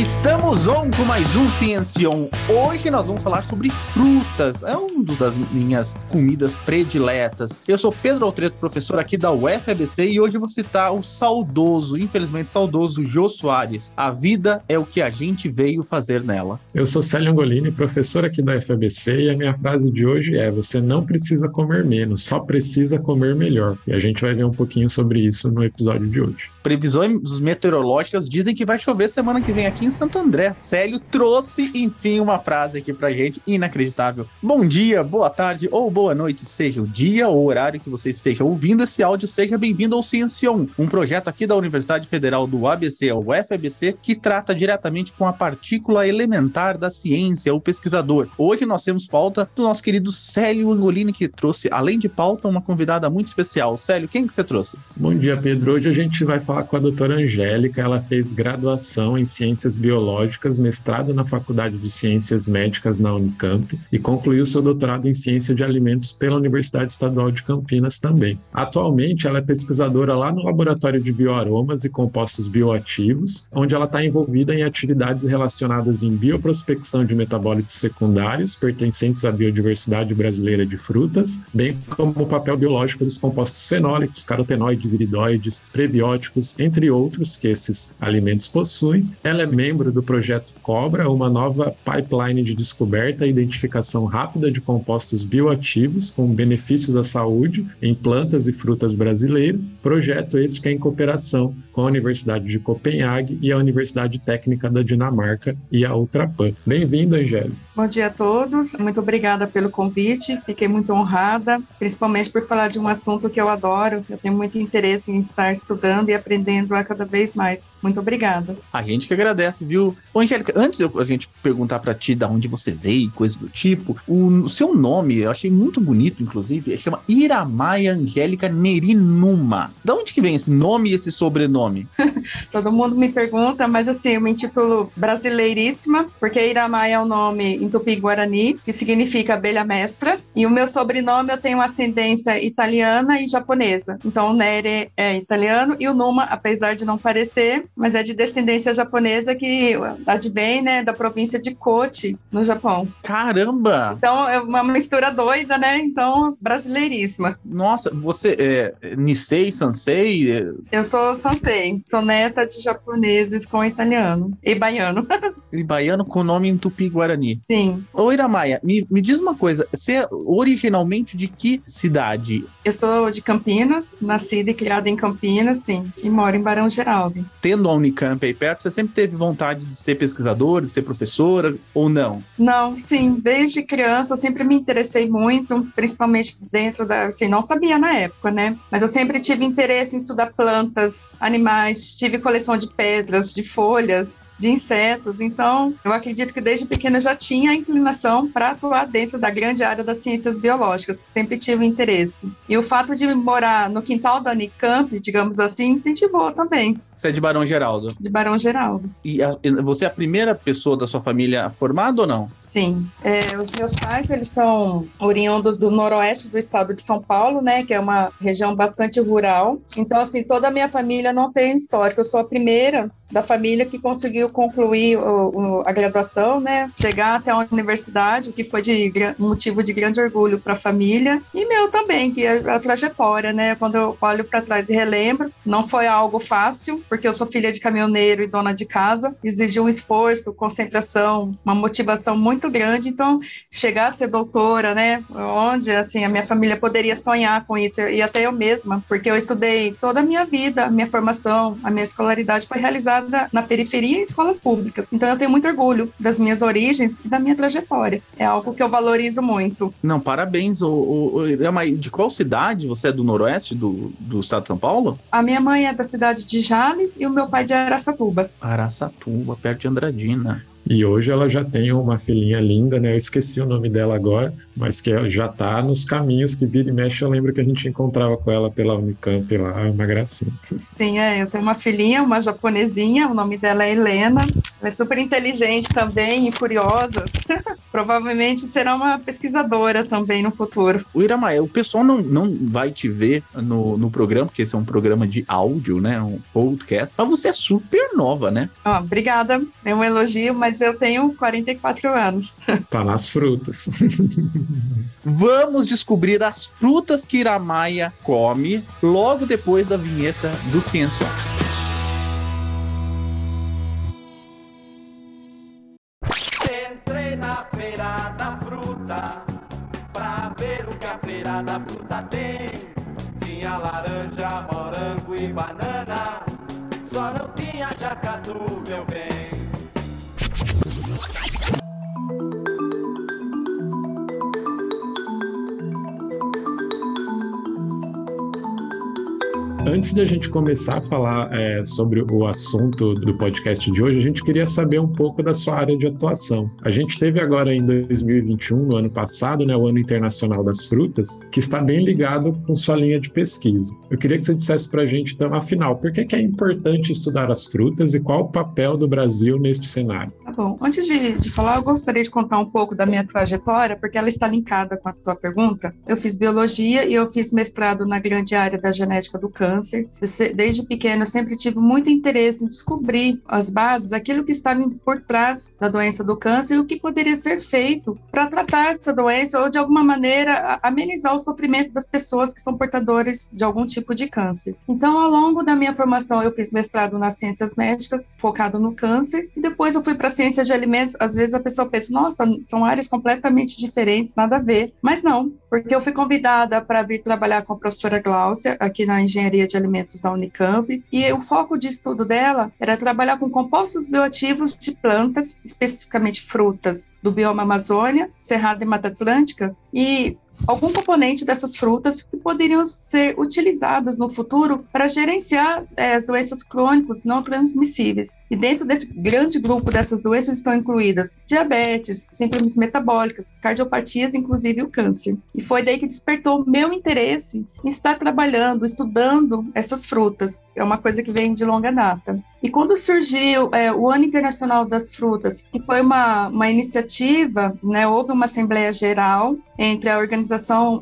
Estamos on com mais um Ciencion. Hoje nós vamos falar sobre frutas. É um das minhas comidas prediletas. Eu sou Pedro Altreto, professor aqui da UFABC e hoje vou citar o saudoso, infelizmente saudoso, Jô Soares. A vida é o que a gente veio fazer nela. Eu sou Célio Angolini, professor aqui da UFABC e a minha frase de hoje é: você não precisa comer menos, só precisa comer melhor. E a gente vai ver um pouquinho sobre isso no episódio de hoje. Previsões meteorológicas dizem que vai chover semana que vem aqui em Santo André. Célio trouxe, enfim, uma frase aqui pra gente inacreditável. Bom dia, boa tarde ou boa noite, seja o dia ou o horário que você esteja ouvindo esse áudio, seja bem-vindo ao Ciencion, um projeto aqui da Universidade Federal do ABC, a UFABC, que trata diretamente com a partícula elementar da ciência, o pesquisador. Hoje nós temos pauta do nosso querido Célio Angolini, que trouxe, além de pauta, uma convidada muito especial. Célio, quem que você trouxe? Bom dia, Pedro. Hoje a gente vai falar com a doutora Angélica. Ela fez graduação em Ciências Biológicas, mestrado na Faculdade de Ciências Médicas na Unicamp e concluiu seu doutorado em Ciência de Alimentos pela Universidade Estadual de Campinas também. Atualmente, ela é pesquisadora lá no Laboratório de Bioaromas e Compostos Bioativos, onde ela está envolvida em atividades relacionadas em bioprospecção de metabólitos secundários pertencentes à biodiversidade brasileira de frutas, bem como o papel biológico dos compostos fenólicos, carotenoides, iridóides, prebióticos, entre outros, que esses alimentos possuem. Ela é membro do projeto Cobra, uma nova pipeline de descoberta e identificação rápida de compostos bioativos com benefícios à saúde em plantas e frutas brasileiras. Projeto esse que é em cooperação com a Universidade de Copenhague e a Universidade Técnica da Dinamarca e a Ultrapan. Bem-vindo, Angélica. Bom dia a todos. Muito obrigada pelo convite. Fiquei muito honrada, principalmente por falar de um assunto que eu adoro. Eu tenho muito interesse em estar estudando e aprendendo a cada vez mais. Muito obrigada. A gente que agradece, viu? Ô, Angélica, antes de a gente perguntar para ti da onde você veio, e coisa do tipo, o, seu nome, eu achei muito bonito, inclusive, chama Iramaia Angélica Nerinuma. Da onde que vem esse nome e esse sobrenome? Todo mundo me pergunta, mas assim, eu me intitulo brasileiríssima, porque Iramaia é o nome em tupi-guarani, que significa abelha mestra, e o meu sobrenome eu tenho ascendência italiana e japonesa. Então o Nere é italiano e o Numa, apesar de não parecer, mas é de descendência japonesa que advém, né, da província de Kochi, no Japão. Caramba! Então é uma mistura doida, né? Então brasileiríssima. Nossa, você é Nisei, Sansei? É... Eu sou Sansei, sou neta de japoneses com italiano e baiano. e baiano com nome em tupi-guarani. Sim. Ô, Iramaia, me, me diz uma coisa. Você é originalmente de que cidade? Eu sou de Campinas, nascida e criada em Campinas, sim, e moro em Barão Geraldo. Tendo a Unicamp aí perto, você sempre teve vontade de ser pesquisadora, de ser professora, ou não? Não, sim. Desde criança eu sempre me interessei muito, principalmente dentro da... Assim, não sabia na época, né? Mas eu sempre tive interesse em estudar plantas, animais, tive coleção de pedras, de folhas, de insetos. Então, eu acredito que desde pequena já tinha a inclinação para atuar dentro da grande área das ciências biológicas, sempre tive interesse. E o fato de morar no quintal da Unicamp, digamos assim, incentivou também. Você é de Barão Geraldo? De Barão Geraldo. E a, você é a primeira pessoa da sua família formada ou não? Sim. É, os meus pais, eles são oriundos do noroeste do estado de São Paulo, né, que é uma região bastante rural. Então, assim, toda a minha família não tem histórico. Eu sou a primeira da família que conseguiu concluir o, o, a graduação, né? Chegar até a universidade, o que foi de motivo de grande orgulho para a família e meu também, que é a trajetória, né? Quando eu olho para trás e relembro, não foi algo fácil, porque eu sou filha de caminhoneiro e dona de casa, exigiu um esforço, concentração, uma motivação muito grande. Então, chegar a ser doutora, né? Onde assim a minha família poderia sonhar com isso e até eu mesma, porque eu estudei toda a minha vida, a minha formação, a minha escolaridade foi realizada na periferia em escolas públicas. Então eu tenho muito orgulho das minhas origens e da minha trajetória. É algo que eu valorizo muito. Não, parabéns. O, o, o, de qual cidade? Você é do noroeste do, do estado de São Paulo? A minha mãe é da cidade de Jales e o meu pai de Araçatuba. Araçatuba, perto de Andradina. E hoje ela já tem uma filhinha linda, né? Eu esqueci o nome dela agora, mas que já tá nos caminhos que vira e mexe. Eu lembro que a gente encontrava com ela pela Unicamp lá, uma gracinha. Sim, é. Eu tenho uma filhinha, uma japonesinha, o nome dela é Helena. Ela é super inteligente também e curiosa. Provavelmente será uma pesquisadora também no futuro. O Iramael, o pessoal não, não vai te ver no, no programa, porque esse é um programa de áudio, né? Um podcast. Mas você é super nova, né? Oh, obrigada. É um elogio, mas eu tenho 44 anos. Tá nas frutas. Vamos descobrir as frutas que Iramaia come logo depois da vinheta do Ciência. A feira da fruta tem. Tinha laranja, morango e banana, só não tinha jacatu, meu bem. Antes de a gente começar a falar é, sobre o assunto do podcast de hoje, a gente queria saber um pouco da sua área de atuação. A gente teve agora em 2021, no ano passado, né, o Ano Internacional das Frutas, que está bem ligado com sua linha de pesquisa. Eu queria que você dissesse para a gente, então, afinal, por que, que é importante estudar as frutas e qual o papel do Brasil neste cenário? Tá bom. Antes de, de falar, eu gostaria de contar um pouco da minha trajetória, porque ela está linkada com a tua pergunta. Eu fiz biologia e eu fiz mestrado na grande área da genética do câncer. Eu, desde pequena, eu sempre tive muito interesse em descobrir as bases, aquilo que estava por trás da doença do câncer e o que poderia ser feito para tratar essa doença ou, de alguma maneira, amenizar o sofrimento das pessoas que são portadoras de algum tipo de câncer. Então, ao longo da minha formação, eu fiz mestrado nas ciências médicas, focado no câncer, e depois eu fui para ciências de alimentos. Às vezes a pessoa pensa, nossa, são áreas completamente diferentes, nada a ver. Mas não, porque eu fui convidada para vir trabalhar com a professora Gláucia aqui na engenharia Engenharia de Alimentos da Unicamp, e o foco de estudo dela era trabalhar com compostos bioativos de plantas, especificamente frutas, do bioma Amazônia, Cerrado e Mata Atlântica, e algum componente dessas frutas que poderiam ser utilizadas no futuro para gerenciar é, as doenças crônicas não transmissíveis. E dentro desse grande grupo dessas doenças estão incluídas diabetes, síndromes metabólicas, cardiopatias, inclusive o câncer. E foi daí que despertou meu interesse em estar trabalhando, estudando essas frutas. É uma coisa que vem de longa data. E quando surgiu é, o Ano Internacional das Frutas, que foi uma, uma iniciativa, né, houve uma Assembleia Geral entre a Organização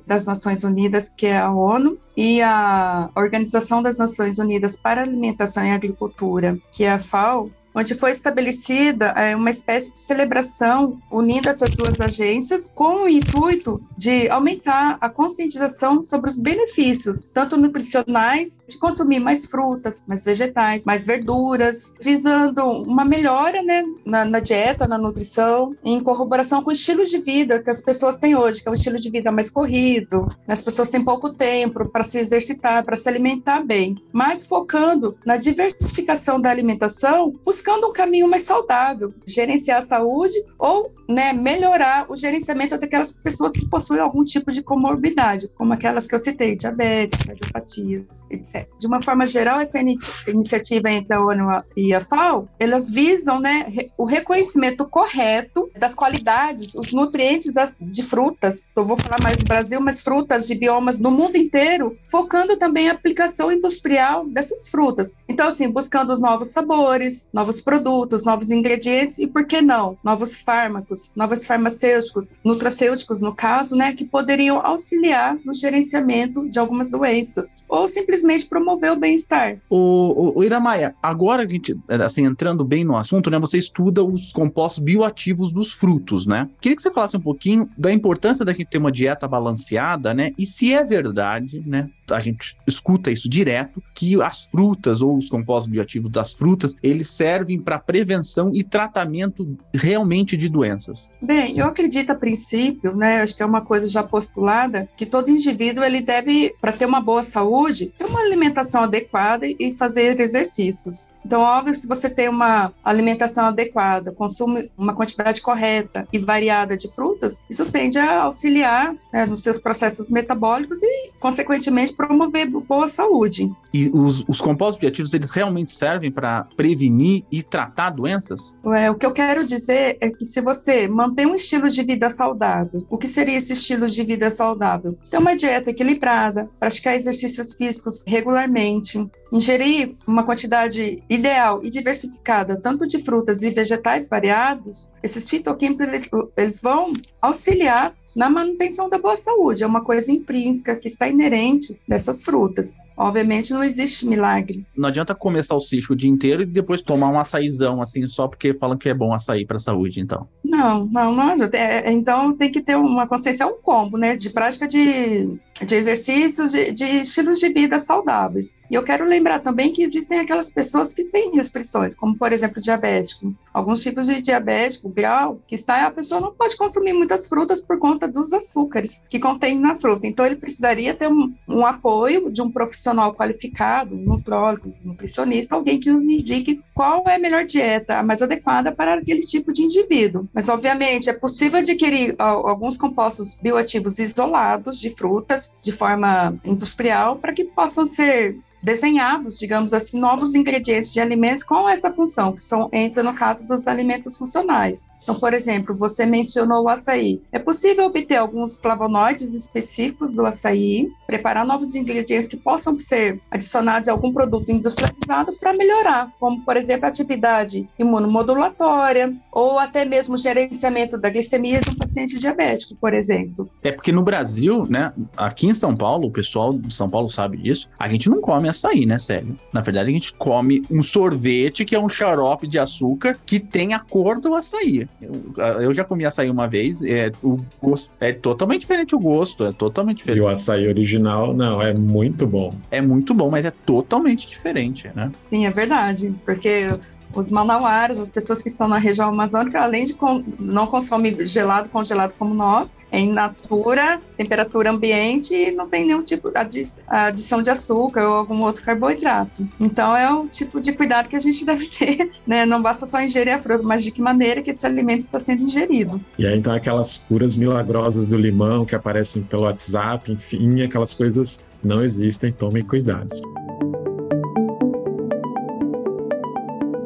das Nações Unidas, que é a ONU, e a Organização das Nações Unidas para Alimentação e Agricultura, que é a FAO, onde foi estabelecida é, uma espécie de celebração unindo essas duas agências com o intuito de aumentar a conscientização sobre os benefícios, tanto nutricionais, de consumir mais frutas, mais vegetais, mais verduras, visando uma melhora né, na, na dieta, na nutrição, em corroboração com o estilo de vida que as pessoas têm hoje, que é um estilo de vida mais corrido, as pessoas têm pouco tempo para se exercitar, para se alimentar bem, mas focando na diversificação da alimentação, buscando buscando um caminho mais saudável, gerenciar a saúde ou né, melhorar o gerenciamento daquelas pessoas que possuem algum tipo de comorbidade, como aquelas que eu citei, diabetes, cardiopatias, etc. De uma forma geral, essa iniciativa entre a ONU e a FAO, elas visam né, o reconhecimento correto das qualidades, os nutrientes das, de frutas, eu vou falar mais do Brasil, mas frutas de biomas no mundo inteiro, focando também a aplicação industrial dessas frutas. Então, assim, buscando os novos sabores, novos produtos, novos ingredientes e, por que não, novos fármacos, novos farmacêuticos, nutracêuticos, no caso, né, que poderiam auxiliar no gerenciamento de algumas doenças ou simplesmente promover o bem-estar. O, o, o Iramaia, agora a gente, assim, entrando bem no assunto, né, você estuda os compostos bioativos dos frutos, né? Queria que você falasse um pouquinho da importância da gente ter uma dieta balanceada, né? E se é verdade, né? A gente escuta isso direto, que as frutas ou os compostos bioativos das frutas, eles servem servem para prevenção e tratamento realmente de doenças? Bem, eu acredito a princípio, né, acho que é uma coisa já postulada, que todo indivíduo ele deve, para ter uma boa saúde, ter uma alimentação adequada e fazer exercícios. Então, óbvio, se você tem uma alimentação adequada, consome uma quantidade correta e variada de frutas, isso tende a auxiliar né, nos seus processos metabólicos e, consequentemente, promover boa saúde. E os, os compostos bioativos, eles realmente servem para prevenir e tratar doenças? É, o que eu quero dizer é que se você mantém um estilo de vida saudável, o que seria esse estilo de vida saudável? Ter uma dieta equilibrada, praticar exercícios físicos regularmente, ingerir uma quantidade ideal e diversificada, tanto de frutas e vegetais variados, esses fitoquímicos eles, eles vão auxiliar na manutenção da boa saúde. É uma coisa intrínseca que está inerente dessas frutas. Obviamente não existe milagre. Não adianta comer salsicha o dia inteiro e depois tomar um açaizão, assim, só porque falam que é bom açaí para a saúde, então. Não, não, não adianta. É, então tem que ter uma consciência, um combo, né? De prática de de exercícios, de, de, estilos de vida saudáveis. E eu quero lembrar também que existem aquelas pessoas que têm restrições, como por exemplo diabético. Alguns tipos de diabético, grau, que está a pessoa não pode consumir muitas frutas por conta dos açúcares que contém na fruta. Então ele precisaria ter um, um apoio de um profissional qualificado, um nutrólogo, um nutricionista, alguém que nos indique qual é a melhor dieta, a mais adequada para aquele tipo de indivíduo. Mas obviamente é possível adquirir alguns compostos bioativos isolados de frutas de forma industrial para que possam ser desenhados, digamos assim, novos ingredientes de alimentos com essa função, que são entra no caso dos alimentos funcionais. Então, por exemplo, você mencionou o açaí. É possível obter alguns flavonoides específicos do açaí, preparar novos ingredientes que possam ser adicionados a algum produto industrializado para melhorar, como, por exemplo, a atividade imunomodulatória ou até mesmo o gerenciamento da glicemia de um paciente diabético, por exemplo. É porque no Brasil, né, aqui em São Paulo, o pessoal de São Paulo sabe disso, a gente não come açaí, né, sério? Na verdade, a gente come um sorvete que é um xarope de açúcar que tem a cor do açaí. Eu, eu já comi açaí uma vez, é, o gosto é totalmente diferente o gosto, é totalmente diferente. E o açaí original, não, é muito bom. É muito bom, mas é totalmente diferente, né? Sim, é verdade, porque os manauaras, as pessoas que estão na região amazônica, além de com, não consomem gelado, congelado como nós, é in natura, temperatura ambiente e não tem nenhum tipo de adição de açúcar ou algum outro carboidrato. Então é o tipo de cuidado que a gente deve ter, né? Não basta só ingerir a fruta, mas de que maneira que esse alimento está sendo ingerido. E aí então aquelas curas milagrosas do limão que aparecem pelo WhatsApp, enfim, aquelas coisas não existem, tomem cuidado.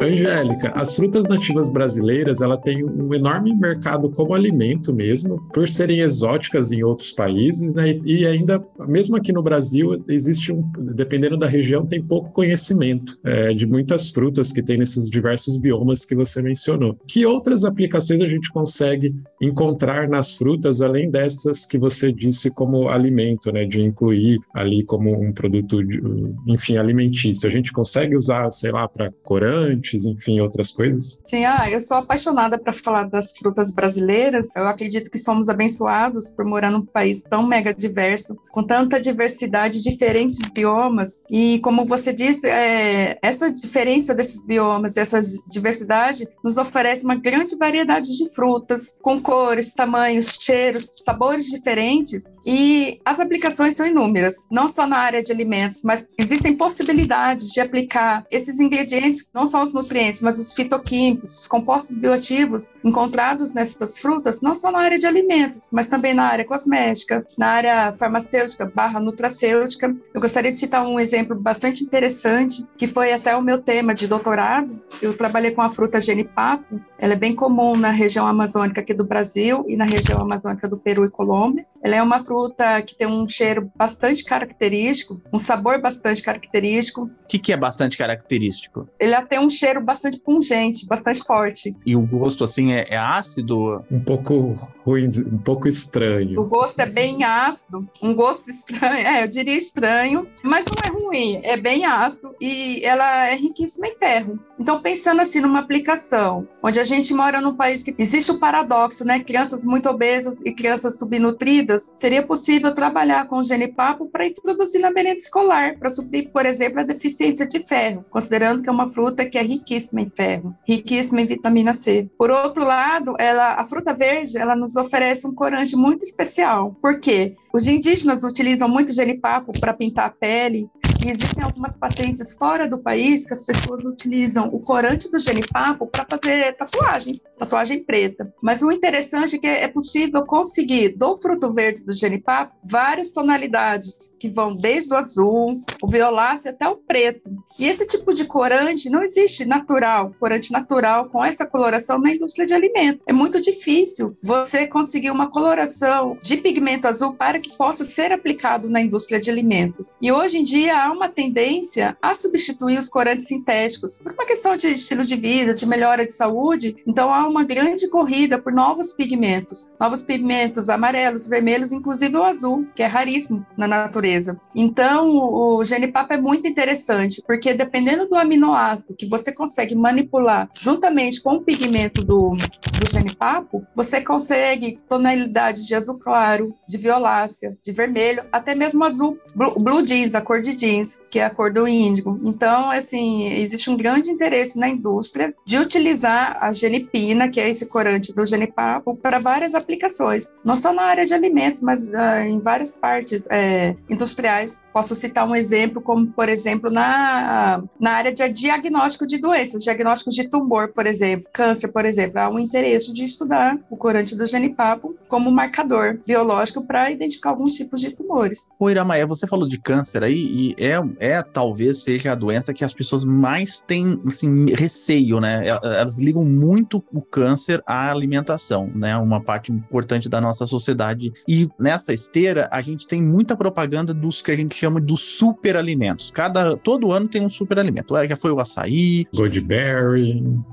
Angélica, as frutas nativas brasileiras ela tem um enorme mercado como alimento mesmo, por serem exóticas em outros países, né? E ainda, mesmo aqui no Brasil, existe um, dependendo da região, tem pouco conhecimento é, de muitas frutas que tem nesses diversos biomas que você mencionou. Que outras aplicações a gente consegue encontrar nas frutas, além dessas que você disse como alimento, né? De incluir ali como um produto, de, enfim, alimentício. A gente consegue usar, sei lá, para corante enfim, outras coisas? Sim, ah, eu sou apaixonada para falar das frutas brasileiras. Eu acredito que somos abençoados por morar num país tão mega diverso, com tanta diversidade, diferentes biomas. E como você disse, é, essa diferença desses biomas, essa diversidade, nos oferece uma grande variedade de frutas, com cores, tamanhos, cheiros, sabores diferentes. E as aplicações são inúmeras, não só na área de alimentos, mas existem possibilidades de aplicar esses ingredientes, não só os nutrientes, mas os fitoquímicos, os compostos bioativos encontrados nessas frutas, não só na área de alimentos, mas também na área cosmética, na área farmacêutica barra nutracêutica. Eu gostaria de citar um exemplo bastante interessante, que foi até o meu tema de doutorado. Eu trabalhei com a fruta genipapo, ela é bem comum na região amazônica aqui do Brasil e na região amazônica do Peru e Colômbia. Ela é uma fruta que tem um cheiro bastante característico, um sabor bastante característico. O que, que é bastante característico? Ele tem um cheiro bastante pungente, bastante forte. E o gosto, assim, é, é ácido? Um pouco ruim, um pouco estranho. O gosto é bem ácido, um gosto estranho, é, eu diria estranho, mas não é ruim, é bem ácido e ela é riquíssima em ferro. Então, pensando assim numa aplicação, onde a gente mora num país que existe o paradoxo, né? Crianças muito obesas e crianças subnutridas, seria possível trabalhar com o genipapo para introduzir na merenda escolar, para suprir, por exemplo, a deficiência de ferro, considerando que é uma fruta que é riquíssima em ferro, riquíssima em vitamina C. Por outro lado, ela, a fruta verde, ela nos oferece um corante muito especial. Por quê? Os indígenas utilizam muito genipapo para pintar a pele, existem algumas patentes fora do país que as pessoas utilizam o corante do genipapo para fazer tatuagens, tatuagem preta. Mas o interessante é que é possível conseguir do fruto verde do genipapo várias tonalidades que vão desde o azul, o violáceo até o preto. E esse tipo de corante não existe natural, corante natural com essa coloração na indústria de alimentos. É muito difícil você conseguir uma coloração de pigmento azul para que possa ser aplicado na indústria de alimentos. E hoje em dia há há uma tendência a substituir os corantes sintéticos por uma questão de estilo de vida, de melhora de saúde. Então há uma grande corrida por novos pigmentos, novos pigmentos amarelos, vermelhos, inclusive o azul, que é raríssimo na natureza. Então o genipapo é muito interessante, porque dependendo do aminoácido que você consegue manipular juntamente com o pigmento do, do genipapo, você consegue tonalidade de azul claro, de violácea, de vermelho, até mesmo azul, blue, blue jeans, a cor de jeans, que é a cor do índigo. Então, assim, existe um grande interesse na indústria de utilizar a genipina, que é esse corante do genipapo, para várias aplicações, não só na área de alimentos, mas uh, em várias partes é, industriais. Posso citar um exemplo, como, por exemplo, na, na área de diagnóstico de doenças, diagnóstico de tumor, por exemplo, câncer, por exemplo. Há um interesse de estudar o corante do genipapo como marcador biológico para identificar alguns tipos de tumores. O Iramaia, você falou de câncer aí, e é, é talvez seja a doença que as pessoas mais têm assim, receio, né? Elas ligam muito o câncer à alimentação, né? Uma parte importante da nossa sociedade. E nessa esteira, a gente tem muita propaganda dos que a gente chama dos superalimentos. Cada, todo ano tem um superalimento. Já foi o açaí. Goji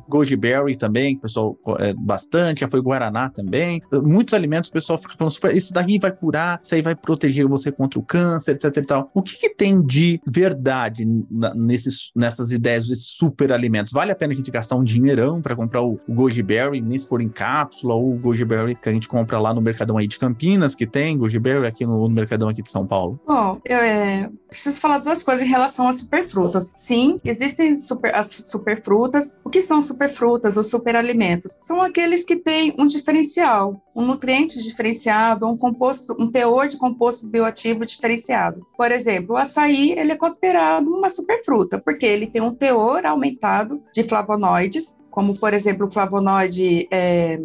Goji também, que o pessoal é, bastante. Já foi Guaraná também. Muitos alimentos o pessoal fica falando, super, esse daqui vai curar, isso aí vai proteger você contra o câncer, etc e tal. O que, que tem de verdade nesses, nessas ideias de superalimentos? Vale a pena a gente gastar um dinheirão para comprar o, o Goji Berry, nem se for em cápsula, ou o Goji Berry que a gente compra lá no Mercadão aí de Campinas, que tem Goji Berry aqui no, no Mercadão aqui de São Paulo? Bom, eu é, preciso falar duas coisas em relação às superfrutas. Sim, existem super, as superfrutas. O que são superfrutas ou superalimentos? São aqueles que têm um diferencial, um nutriente diferenciado, um composto, um teor de composto bioativo diferenciado. Por exemplo, o açaí ele é considerado uma superfruta, porque ele tem um teor aumentado de flavonoides, como por exemplo o flavonoide é,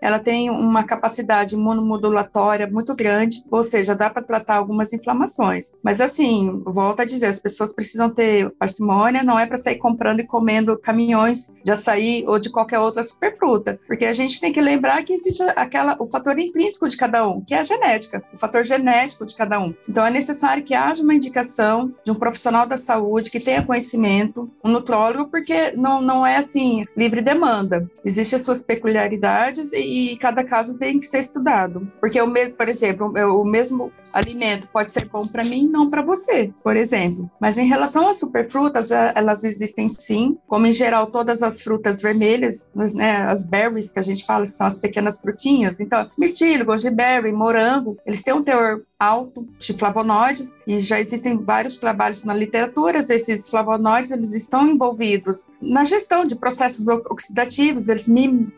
ela tem uma capacidade imunomodulatória muito grande, ou seja, dá para tratar algumas inflamações. Mas assim, volto a dizer, as pessoas precisam ter parcimônia, não é para sair comprando e comendo caminhões de açaí ou de qualquer outra superfruta, porque a gente tem que lembrar que existe aquela o fator intrínseco de cada um, que é a genética, o fator genético de cada um. Então é necessário que haja uma indicação de um profissional da saúde que tenha conhecimento, um nutrólogo, porque não, não é assim livre demanda. Existem as suas peculiaridades e e cada caso tem que ser estudado. Porque, o mesmo, por exemplo, o mesmo alimento pode ser bom para mim, não para você, por exemplo. Mas em relação às superfrutas, elas existem sim, como em geral todas as frutas vermelhas, né, as berries que a gente fala, são as pequenas frutinhas. Então, mirtilo, goji berry, morango, eles têm um teor alto de flavonoides e já existem vários trabalhos na literatura. Esses flavonoides eles estão envolvidos na gestão de processos oxidativos. Eles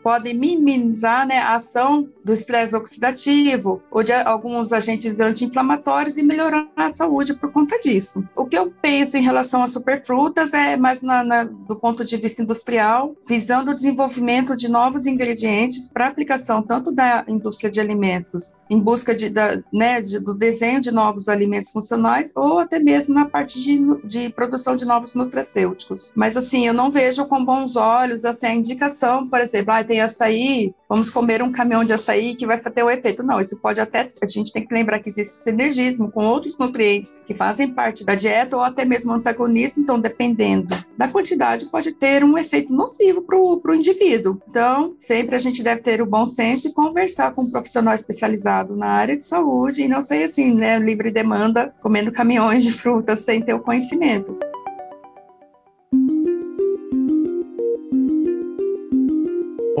podem minimizar né, a ação do estresse oxidativo ou de alguns agentes anti-inflamatórios e melhorar a saúde por conta disso. O que eu penso em relação às superfrutas é mais na, na, do ponto de vista industrial, visando o desenvolvimento de novos ingredientes para aplicação tanto da indústria de alimentos, em busca de, da, né, de, do desenho de novos alimentos funcionais ou até mesmo na parte de, de produção de novos nutracêuticos. Mas assim, eu não vejo com bons olhos assim, a indicação, por exemplo, ah, tem açaí, vamos comer um caminhão de açaí que vai ter o efeito. Não, isso pode até, a gente tem que lembrar que existe o sinergismo com outros nutrientes que fazem parte da dieta ou até mesmo antagonista, então dependendo da quantidade pode ter um efeito nocivo para o indivíduo. Então, sempre a gente deve ter o bom senso e conversar com um profissional especializado na área de saúde e não ser assim, né, livre demanda, comendo caminhões de frutas sem ter o conhecimento.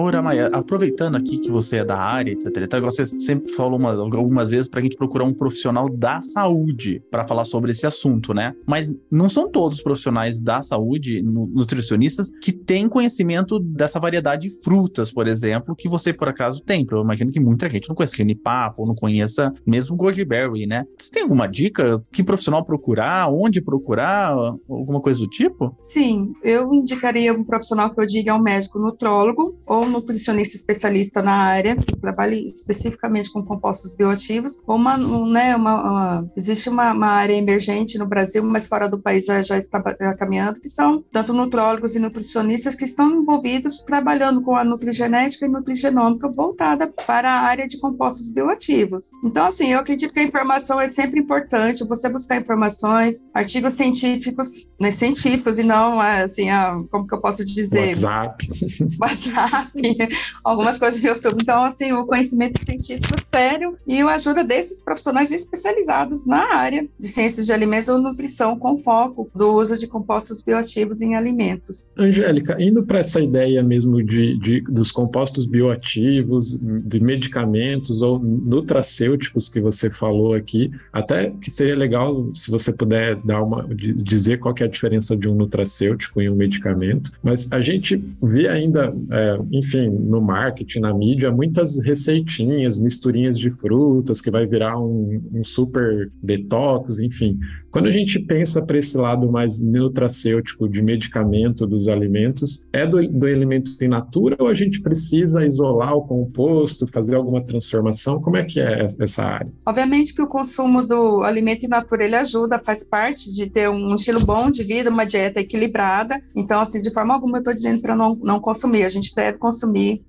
Ora, Maia, aproveitando aqui que você é da área, etc, você sempre falou uma, algumas vezes para a gente procurar um profissional da saúde para falar sobre esse assunto, né? Mas não são todos os profissionais da saúde, nutricionistas, que têm conhecimento dessa variedade de frutas, por exemplo, que você por acaso tem. Eu imagino que muita gente não conhece genipapo, não conheça mesmo goji berry, né? Você tem alguma dica? Que profissional procurar? Onde procurar? Alguma coisa do tipo? Sim, eu indicaria um profissional que eu diga é um médico nutrólogo ou nutricionista especialista na área, que trabalha especificamente com compostos bioativos, ou uma, né, uma, uma existe uma, uma, área emergente no Brasil, mas fora do país já, já está caminhando, que são tanto nutrólogos e nutricionistas que estão envolvidos trabalhando com a nutrigenética e nutrigenômica voltada para a área de compostos bioativos. Então, assim, eu acredito que a informação é sempre importante, você buscar informações, artigos científicos, né, científicos e não, assim, a, como que eu posso dizer? WhatsApp. WhatsApp, algumas coisas de YouTube. Então, assim, o conhecimento científico sério e a ajuda desses profissionais especializados na área de ciências de alimentos ou nutrição com foco do uso de compostos bioativos em alimentos. Angélica, indo para essa ideia mesmo de, de, dos compostos bioativos, de medicamentos ou nutracêuticos que você falou aqui, até que seria legal se você puder dar uma dizer qual é a diferença de um nutracêutico e um medicamento, mas a gente vê ainda, é, enfim, no marketing, na mídia, muitas receitinhas, misturinhas de frutas que vai virar um, um super detox, enfim. Quando a gente pensa para esse lado mais nutracêutico de medicamento dos alimentos, é do, do elemento in natura ou a gente precisa isolar o composto, fazer alguma transformação? Como é que é essa área? Obviamente que o consumo do alimento in natura ele ajuda, faz parte de ter um estilo bom de vida, uma dieta equilibrada. Então, assim, de forma alguma eu estou dizendo para não, não consumir. A gente deve consumir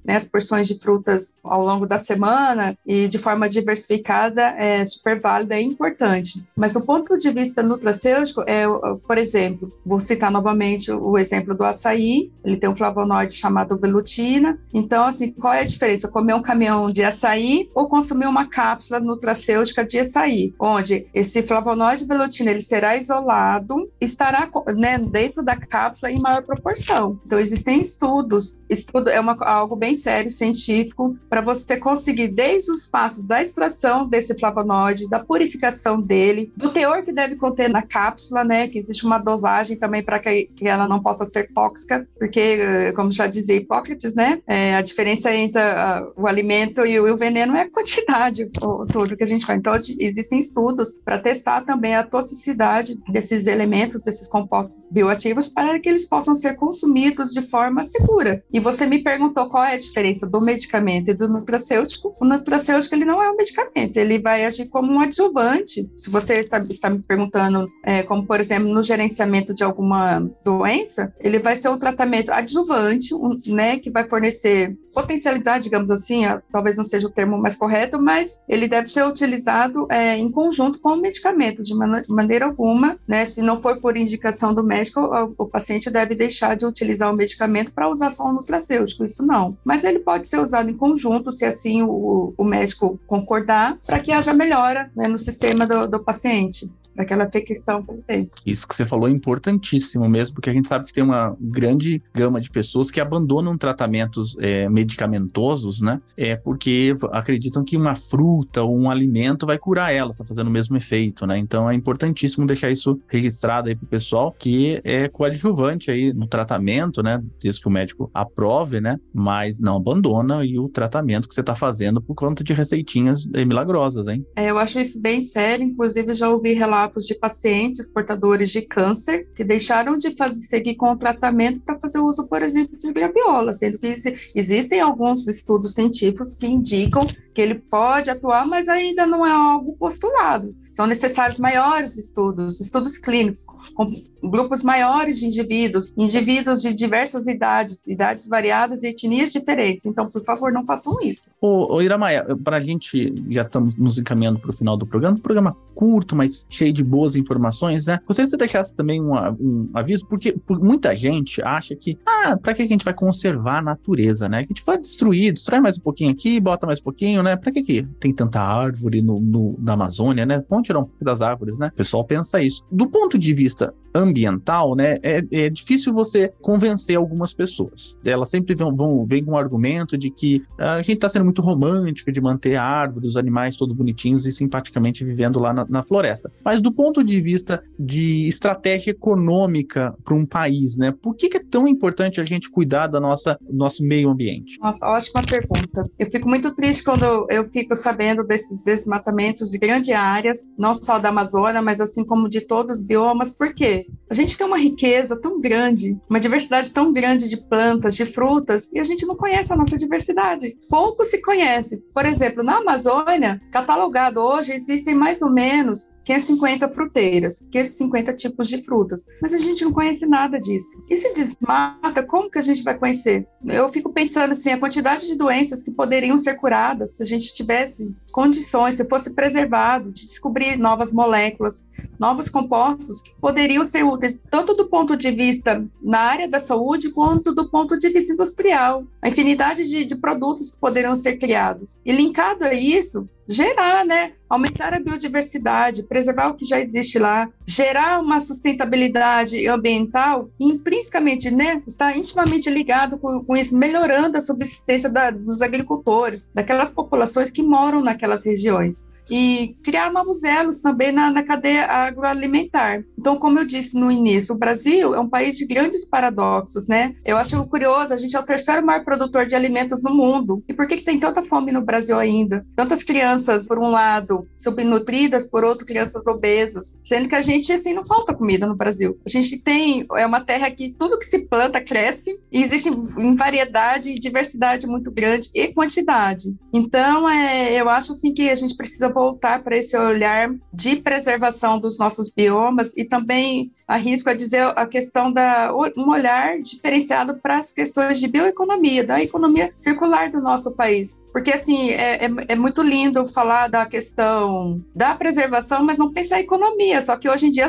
né, as porções de frutas ao longo da semana e de forma diversificada é super válida e importante. Mas do ponto de vista nutracêutico é, por exemplo, vou citar novamente o exemplo do açaí, ele tem um flavonoide chamado velutina. Então, assim, qual é a diferença? Comer um caminhão de açaí ou consumir uma cápsula nutracêutica de açaí, onde esse flavonoide velutina ele será isolado, estará né, dentro da cápsula em maior proporção. Então, existem estudos, estudo é uma, algo bem sério, científico, para você conseguir desde os passos da extração desse flavonoide, da purificação dele, do teor que deve conter na cápsula, né? Que existe uma dosagem também para que, que ela não possa ser tóxica, porque, eh, como já dizia Hipócrates, né? É, a diferença entre a, o alimento e o, e o, veneno é a quantidade, o, tudo que a gente faz. Então, existem estudos para testar também a toxicidade desses elementos, desses compostos bioativos, para que eles possam ser consumidos de forma segura. E você me perguntou qual é a diferença do medicamento e do nutracêutico. O nutracêutico ele não é um medicamento, ele vai agir como um adjuvante. Se você está, está me perguntando é, como por exemplo no gerenciamento de alguma doença, ele vai ser um tratamento adjuvante, um, né, que vai fornecer, potencializar, digamos assim, a, talvez não seja o termo mais correto, mas ele deve ser utilizado é, em conjunto com o medicamento, de man maneira alguma, né, se não for por indicação do médico, o, o paciente deve deixar de utilizar o medicamento para usar só o nutracêutico, isso não. Mas ele pode ser usado em conjunto, se assim o, o médico concordar, para que haja melhora né, no sistema do, do paciente daquela afecção tem. Isso que você falou é importantíssimo mesmo, porque a gente sabe que tem uma grande gama de pessoas que abandonam tratamentos é, medicamentosos, né? É porque acreditam que uma fruta ou um alimento vai curar ela, está fazendo o mesmo efeito, né? Então é importantíssimo deixar isso registrado aí pro pessoal que é coadjuvante aí no tratamento, né? Desde que o médico aprove, né? Mas não abandona e o tratamento que você está fazendo por conta de receitinhas é, milagrosas, hein? É, eu acho isso bem sério, inclusive já ouvi relatos relatos de pacientes portadores de câncer que deixaram de fazer, seguir com o tratamento para fazer uso, por exemplo, de graviola, sendo que existem alguns estudos científicos que indicam que ele pode atuar, mas ainda não é algo postulado. São necessários maiores estudos, estudos clínicos, com grupos maiores de indivíduos, indivíduos de diversas idades, idades variadas e etnias diferentes. Então, por favor, não façam isso. Ô, ô Iramaia, para a gente, já estamos nos encaminhando para o final do programa, um programa curto, mas cheio de boas informações, né? Gostaria que você deixasse também um, aviso, porque muita gente acha que, ah, para que a gente vai conservar a natureza, né? A gente vai destruir, destrói mais um pouquinho aqui, bota mais um pouquinho, né? Para que, que tem tanta árvore no, no, na Amazônia, né? Vamos tirar um pouco das árvores, né? O pessoal pensa isso. Do ponto de vista ambiental, né? É, é difícil você convencer algumas pessoas. Elas sempre vão, vão vem com o argumento de que ah, a gente está sendo muito romântico de manter a árvore, os animais todos bonitinhos e simpaticamente vivendo lá na, na floresta. Mas do ponto de vista de estratégia econômica para um país, né? Por que, que, é tão importante a gente cuidar da nossa nosso meio ambiente? Nossa, ótima pergunta. Eu fico muito triste quando eu fico sabendo desses desmatamentos de grandes áreas, não só da Amazônia, mas assim como de todos os biomas. Porque a gente tem uma riqueza tão grande, uma diversidade tão grande de plantas, de frutas, e a gente não conhece a nossa diversidade. Pouco se conhece. Por exemplo, na Amazônia, catalogado hoje, existem mais ou menos 550 fruteiras, 550 tipos de frutas. Mas a gente não conhece nada disso. E se desmata, como que a gente vai conhecer? Eu fico pensando assim, a quantidade de doenças que poderiam ser curadas se a gente tivesse condições, se fosse preservado, de descobrir novas moléculas, novos compostos que poderiam ser úteis, tanto do ponto de vista na área da saúde, quanto do ponto de vista industrial. A infinidade de, de produtos que poderiam ser criados. E linkado a isso, gerar, né? Aumentar a biodiversidade, preservar o que já existe lá, gerar uma sustentabilidade ambiental e, intrinsecamente, né, está intimamente ligado com, com isso, melhorando a subsistência da, dos agricultores, daquelas populações que moram naquelas regiões e criar novos elos também na, na, cadeia agroalimentar. Então, como eu disse no início, o Brasil é um país de grandes paradoxos, né? Eu acho curioso, a gente é o terceiro maior produtor de alimentos no mundo. E por que, que tem tanta fome no Brasil ainda? Tantas crianças, por um lado, subnutridas, por outro, crianças obesas, sendo que a gente, assim, não falta comida no Brasil. A gente tem, é uma terra que tudo que se planta cresce e existe em variedade e diversidade muito grande e quantidade. Então, é, eu acho, assim, que a gente precisa voltar para esse olhar de preservação dos nossos biomas e também arrisco a dizer a questão da um olhar diferenciado para as questões de bioeconomia, da economia circular do nosso país. Porque, assim, é, é, é, muito lindo falar da questão da preservação, mas não pensar em economia. Só que hoje em dia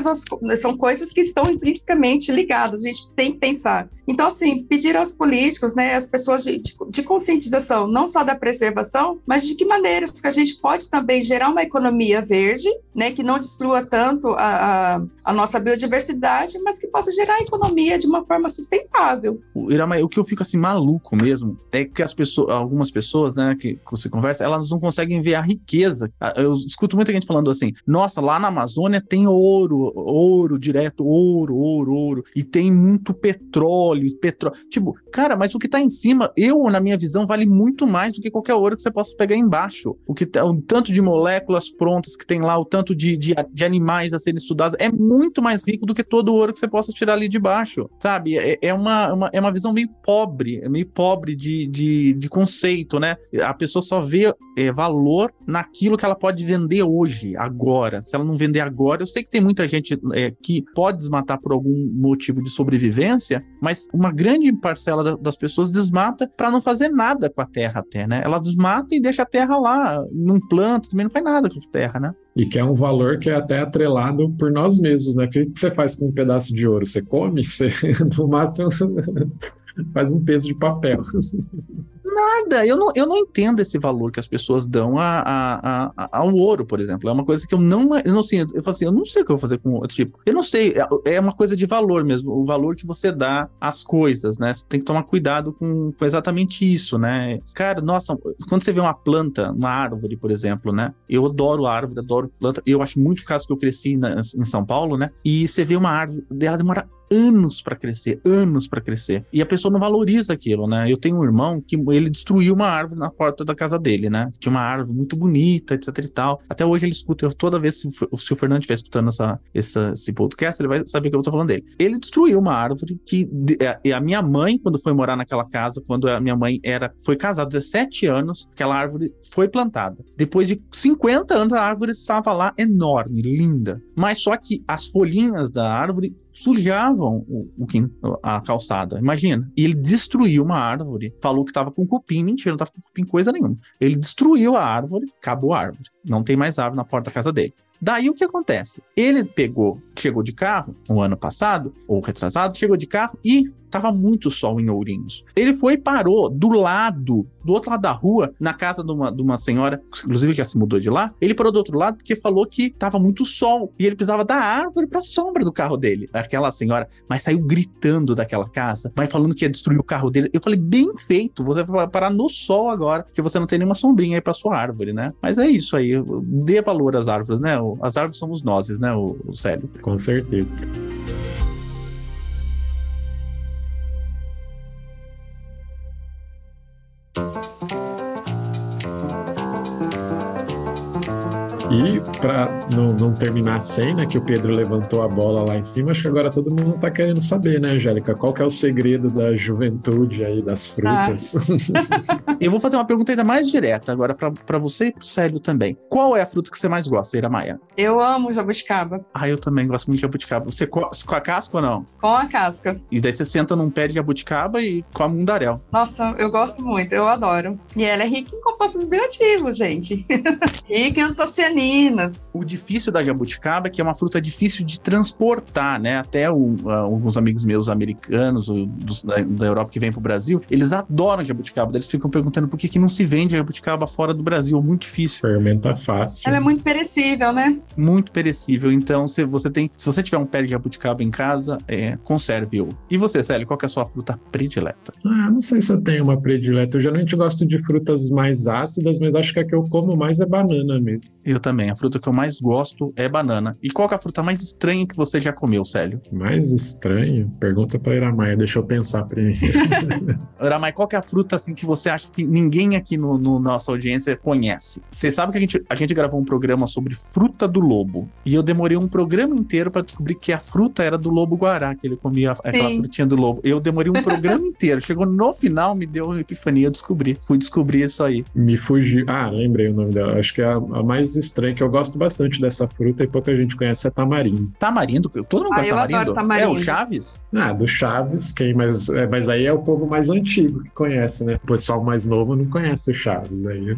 são coisas que estão intrinsecamente ligadas, a gente tem que pensar. Então, assim, pedir aos políticos, né, às pessoas de, de, de conscientização, não só da preservação, mas de que maneiras que a gente pode também gerar uma economia verde, né, que não destrua tanto a, a, a nossa biodiversidade, mas que possa gerar economia de uma forma sustentável. Irama, o que eu fico assim maluco mesmo é que as pessoas, algumas pessoas, né, que você conversa, elas não conseguem ver a riqueza. Eu escuto muita gente falando assim: "Nossa, lá na Amazônia tem ouro, ouro direto, ouro, ouro, ouro, e tem muito petróleo, petróleo". Tipo, cara, mas o que tá em cima, eu na minha visão vale muito mais do que qualquer ouro que você possa pegar embaixo. O que tá, o tanto de moléculas prontas que tem lá, o tanto de, de, de animais a serem estudados é muito mais rico do que todo o ouro que você possa tirar ali de baixo, sabe? É, é uma, uma, é uma visão meio pobre, é meio pobre de, de, de conceito, né? A pessoa só vê é, valor naquilo que ela pode vender hoje, agora. Se ela não vender agora, eu sei que tem muita gente é, que pode desmatar por algum motivo de sobrevivência, mas uma grande parcela da, das pessoas desmata para não fazer nada com a terra até, né? Ela desmata e deixa a terra lá, não planta, também não faz nada com a terra, né? E que é um valor que é até atrelado por nós mesmos, né? O que você faz com um pedaço de ouro? Você come? Você, no máximo, faz um peso de papel. Nada, eu não, eu não entendo esse valor que as pessoas dão a, a, a, ao ouro, por exemplo. É uma coisa que eu não. Eu não sei, eu falo assim, eu não sei o que eu vou fazer com outro tipo. Eu não sei, é, é uma coisa de valor mesmo, o valor que você dá às coisas, né? Você tem que tomar cuidado com, com exatamente isso, né? Cara, nossa, quando você vê uma planta, uma árvore, por exemplo, né? Eu adoro árvore, adoro planta. Eu acho muito caso que eu cresci na, em São Paulo, né? E você vê uma árvore, ela demora anos para crescer, anos para crescer. E a pessoa não valoriza aquilo, né? Eu tenho um irmão que ele destruiu uma árvore na porta da casa dele, né? Tinha uma árvore muito bonita, etc e tal. Até hoje ele escuta, toda vez se, se o Fernando estiver escutando essa, essa, esse podcast, ele vai saber que eu tô falando dele. Ele destruiu uma árvore que a, a minha mãe, quando foi morar naquela casa, quando a minha mãe era foi casada 17 anos, aquela árvore foi plantada. Depois de 50 anos, a árvore estava lá enorme, linda. Mas só que as folhinhas da árvore sujavam o, o, a calçada. Imagina. E ele destruiu uma árvore. Falou que estava com cupim. Mentira, não estava com cupim coisa nenhuma. Ele destruiu a árvore, acabou a árvore. Não tem mais árvore na porta da casa dele. Daí o que acontece? Ele pegou, chegou de carro, o um ano passado, ou retrasado, chegou de carro e tava muito sol em Ourinhos. Ele foi e parou do lado, do outro lado da rua, na casa de uma, de uma senhora, inclusive já se mudou de lá. Ele parou do outro lado porque falou que tava muito sol e ele precisava da árvore pra sombra do carro dele. Aquela senhora, mas saiu gritando daquela casa, mas falando que ia destruir o carro dele. Eu falei, bem feito, você vai parar no sol agora, porque você não tem nenhuma sombrinha aí pra sua árvore, né? Mas é isso aí, dê valor às árvores, né? As árvores somos nós, né, o Célio? Com certeza. E para não, não, terminar sem, né, que o Pedro levantou a bola lá em cima, acho que agora todo mundo tá querendo saber, né, Angélica? Qual que é o segredo da juventude aí, das frutas? Ah. Eu vou fazer uma pergunta ainda mais direta agora para você e pro Célio também. Qual é a fruta que você mais gosta, Ira Maia? Eu amo jabuticaba. Ah, eu também gosto muito de jabuticaba. Você com a casca ou não? Com a casca. E daí você senta num pé de jabuticaba e come um mundaréu. Nossa, eu gosto muito, eu adoro. E ela é rica em compostos bioativos, gente. rica em antocianinas. O difícil da jabuticaba é que é uma fruta difícil de transportar, né? Até o, uh, alguns amigos meus americanos dos, da, da, Europa que vêm pro Brasil, eles adoram jabuticaba. Eles ficam perguntando por que, que não se vende jabuticaba fora do Brasil. Muito difícil. Fermenta fácil. Ela é muito perecível, né? Muito perecível. Então, se você tem, se você tiver um pé de jabuticaba em casa, é, conserve-o. E você, Célio, qual é a sua fruta predileta? Ah, não sei se eu tenho uma predileta. Eu geralmente gosto de frutas mais ácidas, mas acho que a que eu como mais é banana mesmo. Eu também. A fruta que eu mais gosto é banana. E qual é a fruta mais estranha que você já comeu, Célio? Mais estranha? Pergunta pra Iramaia, deixa eu pensar primeiro. Iramaia, qual é a fruta assim que você acha que ninguém aqui no, no nossa audiência conhece? Você sabe que a gente, a gente gravou um programa sobre fruta do lobo. E eu demorei um programa inteiro para descobrir que a fruta era do lobo guará, que ele comia aquela Sim. frutinha do lobo. Eu demorei um programa inteiro. Chegou no final, me deu uma epifania, eu descobri. Fui descobrir isso aí. Me fugiu. Ah, lembrei o nome dela. Acho que é a, a mais estranha, que eu gosto bastante dessa fruta e pouca gente conhece, é tamarindo. Tamarindo? Todo mundo ah, conhece tamarindo? tamarindo? É o Chaves? Ah, do Chaves, quem, mas, é, mas aí é o povo mais antigo que conhece, né? O pessoal mais novo não conhece o Chaves. Aí.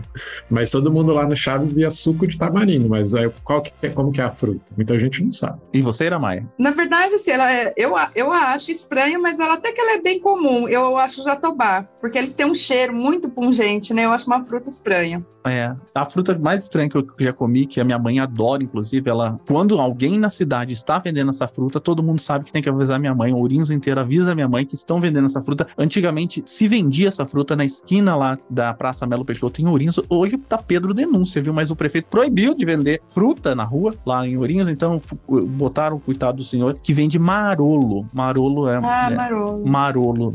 Mas todo mundo lá no Chaves via suco de tamarindo, mas aí, qual que é, como que é a fruta? Muita gente não sabe. E você, Maia? Na verdade, assim, ela é, eu, eu acho estranho, mas ela até que ela é bem comum. Eu acho jatobá, porque ele tem um cheiro muito pungente, né? Eu acho uma fruta estranha. É, a fruta mais estranha que eu já comi, que a minha mãe adora, inclusive, ela, quando alguém na cidade está vendendo essa fruta, todo mundo sabe que tem que avisar minha mãe, o Ourinhos inteiro avisa minha mãe que estão vendendo essa fruta. Antigamente se vendia essa fruta na esquina lá da Praça Melo Peixoto em Ourinhos, hoje tá Pedro denúncia, viu? Mas o prefeito proibiu de vender fruta na rua, lá em Ourinhos, então botaram, coitado do senhor, que vende marolo. Marolo é... Ah, é, marolo. Marolo.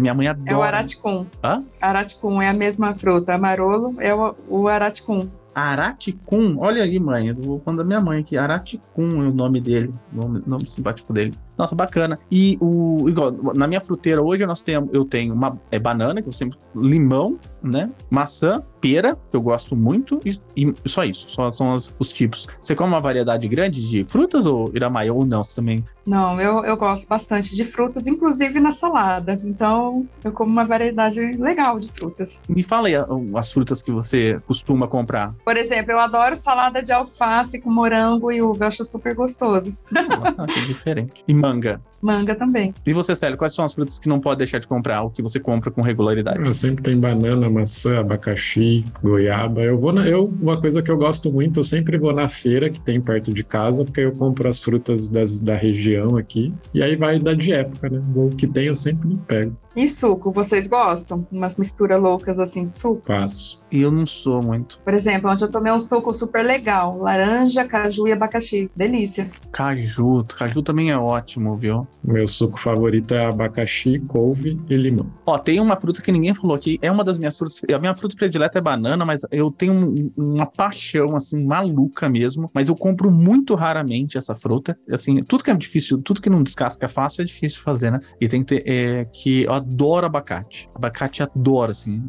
Minha mãe adora. É o araticum. Hã? Araticum é a mesma fruta. Marolo é o o Araticum. Araticum, olha aí, mãe, eu vou falando da minha mãe aqui. Araticum é o nome dele, nome, nome simpático dele. Nossa, bacana. E o igual, na minha fruteira hoje nós temos, eu tenho uma é banana, que eu sempre limão, né? Maçã, pera, que eu gosto muito, e, e só isso, só são os, os, tipos. Você come uma variedade grande de frutas ou iramaia ou não? Você também? Não, eu, eu gosto bastante de frutas, inclusive na salada. Então, eu como uma variedade legal de frutas. Me fala aí as frutas que você costuma comprar. Por exemplo, eu adoro salada de alface com morango e uva, eu acho super gostoso. Nossa, que diferente. E manga? Manga também. E você, Célio, quais são as frutas que não pode deixar de comprar, o que você compra com regularidade? Eu sempre tem banana, maçã, abacaxi, goiaba. Eu vou na, eu uma coisa que eu gosto muito, eu sempre vou na feira que tem perto de casa, porque eu compro as frutas das, da região aqui. E aí vai dar de época, né? O que tem eu sempre pego. E suco, vocês gostam? Umas misturas loucas assim de suco? Passo. E eu não sou muito. Por exemplo, onde eu tomei um suco super legal: laranja, caju e abacaxi. Delícia. Caju. Caju também é ótimo, viu? Meu suco favorito é abacaxi, couve e limão. Ó, tem uma fruta que ninguém falou aqui. É uma das minhas frutas. A minha fruta predileta é banana, mas eu tenho um, uma paixão, assim, maluca mesmo. Mas eu compro muito raramente essa fruta. Assim, tudo que é difícil, tudo que não descasca fácil é difícil de fazer, né? E tem que ter. É, que ó, adoro abacate. Abacate adoro, assim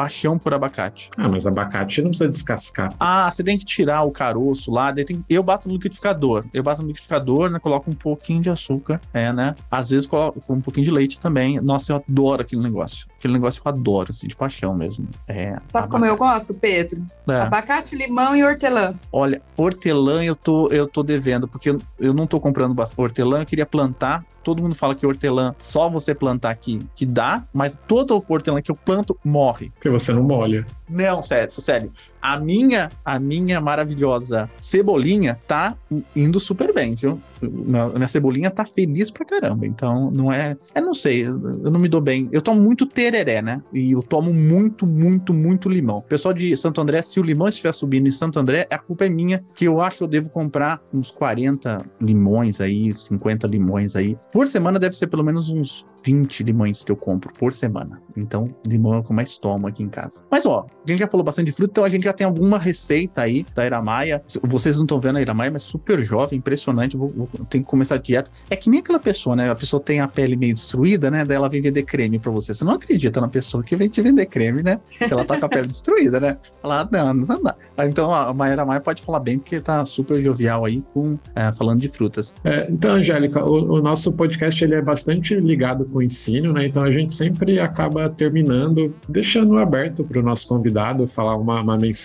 paixão por abacate. Ah, mas abacate não precisa descascar. Ah, você tem que tirar o caroço lá. Tem... Eu bato no liquidificador. Eu bato no liquidificador, né? Coloco um pouquinho de açúcar. É, né? Às vezes coloco um pouquinho de leite também. Nossa, eu adoro aquele negócio. Aquele negócio que eu adoro, assim, de paixão mesmo. É, Sabe abacate. como eu gosto, Pedro? É. Abacate, limão e hortelã. Olha, hortelã eu tô, eu tô devendo, porque eu, eu não tô comprando hortelã, eu queria plantar todo mundo fala que hortelã só você plantar aqui que dá, mas toda hortelã que eu planto morre. Porque você não molha. Não, sério, sério. A minha, a minha maravilhosa cebolinha tá indo super bem, viu? Minha, cebolinha tá feliz pra caramba. Então, não é. Eu não sei, eu não me dou bem. Eu tomo muito tereré, né? E eu tomo muito, muito, muito limão. Pessoal de Santo André, se o limão estiver subindo em Santo André, a culpa é minha, que eu acho que eu devo comprar uns 40 limões aí, 50 limões aí. Por semana deve ser pelo menos uns 20 limões que eu compro por semana. Então, limão é o que eu mais tomo aqui em casa. Mas ó, a gente já falou bastante de fruta, então a gente já tem alguma receita aí da Iramaia. Vocês não estão vendo a Iramaia, mas super jovem, impressionante. Vou, vou, tenho que começar a dieta. É que nem aquela pessoa, né? A pessoa tem a pele meio destruída, né? Daí ela vem vender creme pra você. Você não acredita na pessoa que vem te vender creme, né? Se ela tá com a pele destruída, né? Ela, não, não dá. Então a Maíra Maia pode falar bem, porque tá super jovial aí com é, falando de frutas. É, então, Angélica, o, o nosso podcast ele é bastante ligado com o ensino, né? Então a gente sempre acaba terminando, deixando aberto para o nosso convidado falar uma, uma mensagem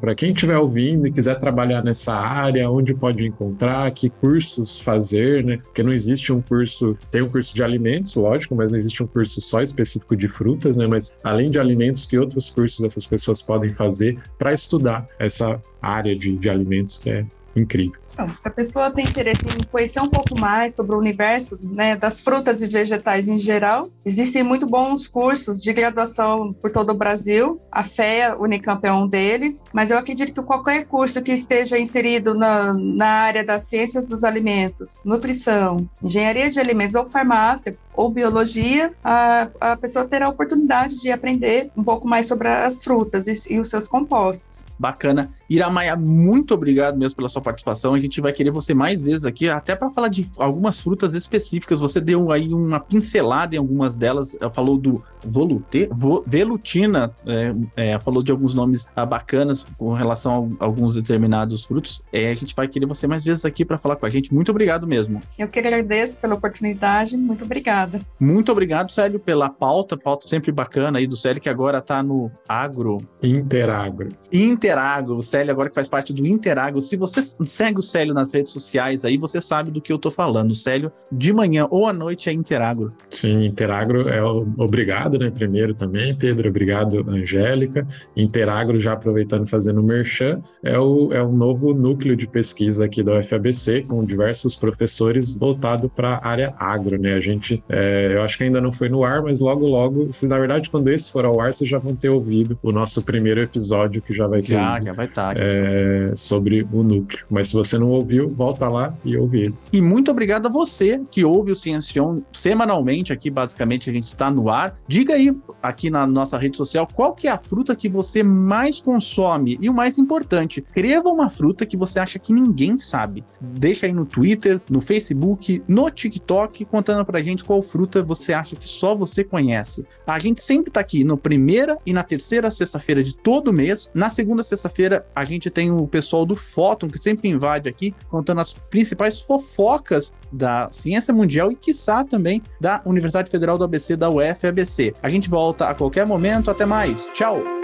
para quem estiver ouvindo e quiser trabalhar nessa área, onde pode encontrar, que cursos fazer, né? Porque não existe um curso, tem um curso de alimentos, lógico, mas não existe um curso só específico de frutas, né? Mas além de alimentos, que outros cursos essas pessoas podem fazer para estudar essa área de, de alimentos que é incrível. Então, se a pessoa tem interesse em conhecer um pouco mais sobre o universo né, das frutas e vegetais em geral, existem muito bons cursos de graduação por todo o Brasil. A FEA Unicamp é um deles, mas eu acredito que qualquer curso que esteja inserido na, na área das ciências dos alimentos, nutrição, engenharia de alimentos ou farmácia, ou biologia, a, a pessoa terá a oportunidade de aprender um pouco mais sobre as frutas e, e os seus compostos. Bacana. Iramaia, muito obrigado mesmo pela sua participação. A gente vai querer você mais vezes aqui, até para falar de algumas frutas específicas. Você deu aí uma pincelada em algumas delas, falou do volute, vo, velutina, é, é, falou de alguns nomes ah, bacanas com relação a, alguns determinados frutos. É, a gente vai querer você mais vezes aqui para falar com a gente. Muito obrigado mesmo. Eu que agradeço pela oportunidade. Muito obrigado. Obrigada. Muito obrigado, Célio, pela pauta, pauta sempre bacana aí do Célio, que agora está no Agro. Interagro. Interagro, o Célio agora que faz parte do Interagro. Se você segue o Célio nas redes sociais aí, você sabe do que eu tô falando. O Célio, de manhã ou à noite, é Interagro. Sim, Interagro é o, obrigado, né? Primeiro também, Pedro, obrigado, Angélica. Interagro, já aproveitando fazendo o merchan, é, o, é um novo núcleo de pesquisa aqui da UFABC, com diversos professores voltado para a área agro, né? A gente é, eu acho que ainda não foi no ar, mas logo, logo, se na verdade, quando esse for ao ar, vocês já vão ter ouvido o nosso primeiro episódio que já vai ter. Já, já vai estar. Tá, é, tá. sobre o núcleo. Mas se você não ouviu, volta lá e ouve ele. E muito obrigado a você que ouve o Ciencion semanalmente aqui, basicamente, a gente está no ar. Diga aí, aqui na nossa rede social, qual que é a fruta que você mais consome? E o mais importante, escreva uma fruta que você acha que ninguém sabe. Deixa aí no Twitter, no Facebook, no TikTok, contando pra gente qual fruta você acha que só você conhece. A gente sempre tá aqui no primeira e na terceira sexta-feira de todo mês. Na segunda sexta-feira, a gente tem o pessoal do Fóton, que sempre invade aqui, contando as principais fofocas da ciência mundial e, quiçá, também da Universidade Federal do ABC, da UFABC. A gente volta a qualquer momento. Até mais. Tchau!